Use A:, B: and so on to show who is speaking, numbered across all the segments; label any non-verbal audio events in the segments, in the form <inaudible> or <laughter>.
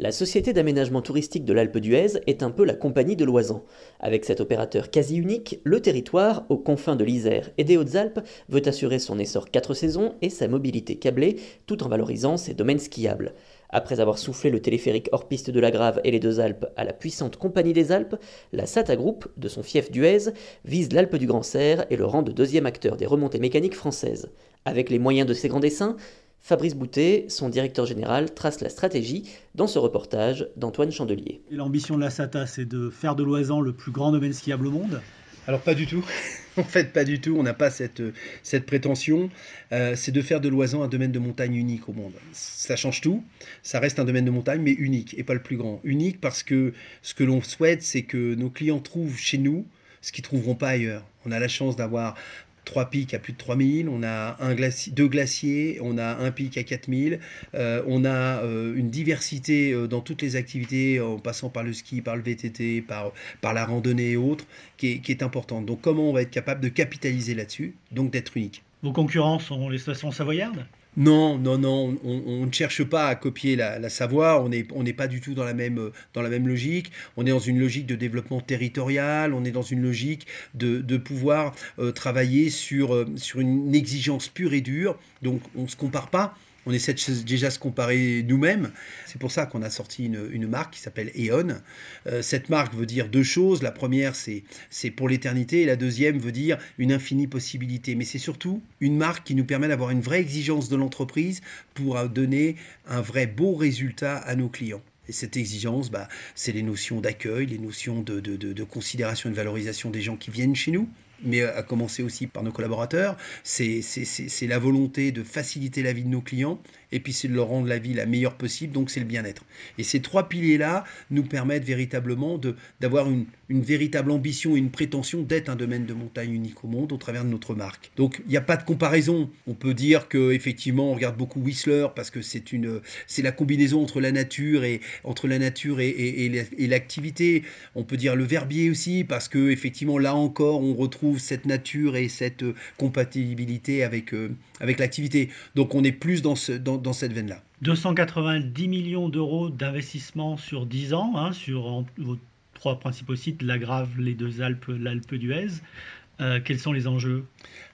A: La Société d'aménagement touristique de l'Alpe d'Huez est un peu la compagnie de Loisan. Avec cet opérateur quasi unique, le territoire, aux confins de l'Isère et des Hautes-Alpes, veut assurer son essor quatre saisons et sa mobilité câblée, tout en valorisant ses domaines skiables. Après avoir soufflé le téléphérique hors piste de la Grave et les deux Alpes à la puissante Compagnie des Alpes, la SATA Group, de son fief d'Huez, vise l'Alpe du Grand Serre et le rang de deuxième acteur des remontées mécaniques françaises. Avec les moyens de ses grands dessins, Fabrice Boutet, son directeur général, trace la stratégie dans ce reportage d'Antoine Chandelier.
B: L'ambition de la SATA, c'est de faire de Loisan le plus grand domaine skiable au monde?
C: Alors pas du tout. <laughs> en fait, pas du tout. On n'a pas cette, cette prétention. Euh, c'est de faire de Loisan un domaine de montagne unique au monde. Ça change tout. Ça reste un domaine de montagne, mais unique et pas le plus grand. Unique parce que ce que l'on souhaite, c'est que nos clients trouvent chez nous ce qu'ils ne trouveront pas ailleurs. On a la chance d'avoir trois pics à plus de 3000, on a deux glaciers, on a un pic à 4000, euh, on a euh, une diversité euh, dans toutes les activités, en passant par le ski, par le VTT, par, la randonnée et autres, qui est importante. Donc comment on va être capable de capitaliser là-dessus, donc d'être unique.
B: Vos concurrents sont les stations savoyardes?
C: Non, non, non, on, ne cherche pas à copier la, Savoie, on n'est pas du tout dans la, même, la logique, on est dans une logique de développement territorial, on est dans une logique de, de pouvoir euh, travailler sur, euh, sur une exigence pure et dure, donc on ne se compare pas on essaie de se comparer nous-mêmes. C'est pour ça qu'on a sorti une, marque qui s'appelle E.ON. Euh, cette marque veut dire deux choses. La première, c'est pour l'éternité. Et la deuxième veut dire une infinie possibilité. Mais c'est surtout une marque qui nous permet d'avoir une vraie exigence de l'entreprise pour donner un vrai beau résultat à nos clients. Et cette exigence, bah, c'est les notions d'accueil, les notions de, de, considération et de valorisation des gens qui viennent chez nous, mais à commencer aussi par nos collaborateurs. C'est la volonté de faciliter la vie de nos clients et puis c'est de leur rendre la vie la meilleure possible, donc c'est le bien-être. Et ces trois piliers-là nous permettent véritablement d'avoir une, une, véritable ambition et une prétention d'être un domaine de montagne unique au monde au travers de notre marque. Donc il n'y a pas de comparaison. On peut dire que effectivement on regarde beaucoup Whistler parce que c'est la combinaison entre la nature et entre et, et, l'activité. On peut dire le Verbier aussi parce que effectivement là encore on retrouve cette nature et cette compatibilité avec euh, avec l'activité. Donc on est plus dans ce dans dans, cette veine-là.
B: 290 millions d'euros d'investissement sur 10 ans, hein, sur vos trois principaux sites, la Grave, les deux Alpes, l'Alpe d'Huez. Euh, quels sont les enjeux?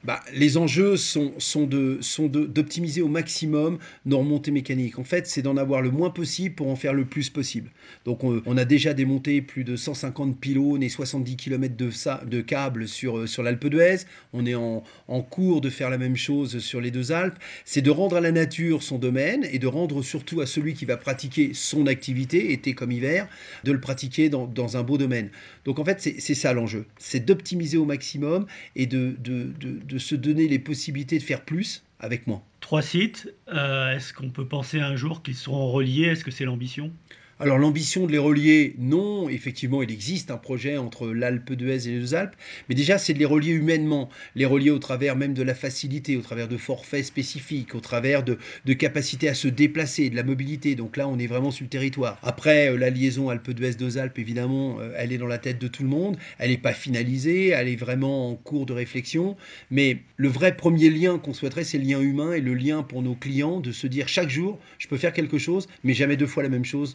C: Bah, Les enjeux sont, sont, d'optimiser au maximum nos remontées mécaniques. En fait, c'est d'en avoir le moins possible pour en faire le plus possible. Donc, on, a déjà démonté plus de 150 pylônes et 70 km de, de câbles sur, euh, sur l'Alpe d'Huez. On est en, en, cours de faire la même chose sur les deux Alpes. C'est de rendre à la nature son domaine et de rendre surtout à celui qui va pratiquer son activité, été comme hiver, de le pratiquer dans, dans un beau domaine. Donc, en fait, c'est ça l'enjeu. C'est d'optimiser au maximum et de, de, se donner les possibilités de faire plus avec moins.
B: Trois sites, euh, est-ce qu'on peut penser un jour qu'ils seront reliés? Est-ce que c'est l'ambition?
C: Alors l'ambition de les relier, non, effectivement, il existe un projet entre l'Alpe d'Huez et les deux Alpes, mais déjà c'est de les relier humainement, les relier au travers même de la facilité, au travers de forfaits spécifiques, au travers de, de capacités à se déplacer, de la mobilité. Donc là, on est vraiment sur le territoire. Après, euh, la liaison Alpe d'Huez deux Alpes, évidemment, euh, elle est dans la tête de tout le monde. Elle n'est pas finalisée, elle est vraiment en cours de réflexion. Mais le vrai premier lien qu'on souhaiterait, c'est le lien humain et le lien pour nos clients de se dire chaque jour, je peux faire quelque chose, mais jamais deux fois la même chose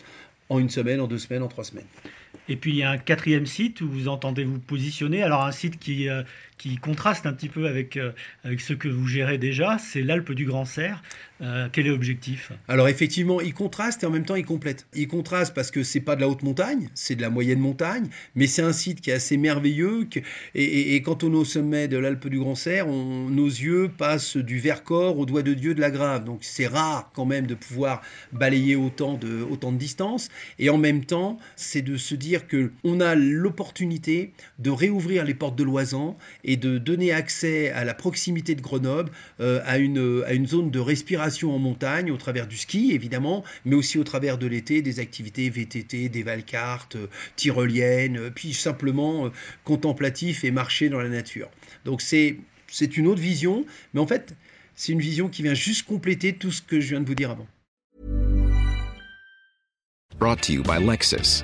C: en une semaine, en deux semaines, en trois semaines.
B: Et puis il y a un quatrième site où vous entendez vous positionner. Alors un site qui, euh, contraste un petit peu avec, euh, avec ce que vous gérez déjà, c'est l'Alpe du Grand Serre. Euh, quel est l'objectif?
C: Alors effectivement, il contraste et en même temps il complète. Il contraste parce que c'est pas de la haute montagne, c'est de la moyenne montagne, mais c'est un site qui est assez merveilleux. et, quand on est au sommet de l'Alpe du Grand Serre, nos yeux passent du Vercors au doigt de Dieu de la Grave. Donc c'est rare quand même de pouvoir balayer autant de, autant de distance. Et en même temps, c'est de se dire que on a l'opportunité de réouvrir les portes de Loisan et de donner accès à la proximité de Grenoble euh, à, une, à une zone de respiration en montagne au travers du ski évidemment, mais aussi au travers de l'été des activités VTT, des valcartes, euh, tyroliennes, euh, puis simplement contemplatif et marcher dans la nature. Donc c'est c'est une autre vision, mais en fait c'est une vision qui vient juste compléter tout ce que je viens de vous dire avant.
D: Brought to you by Lexus.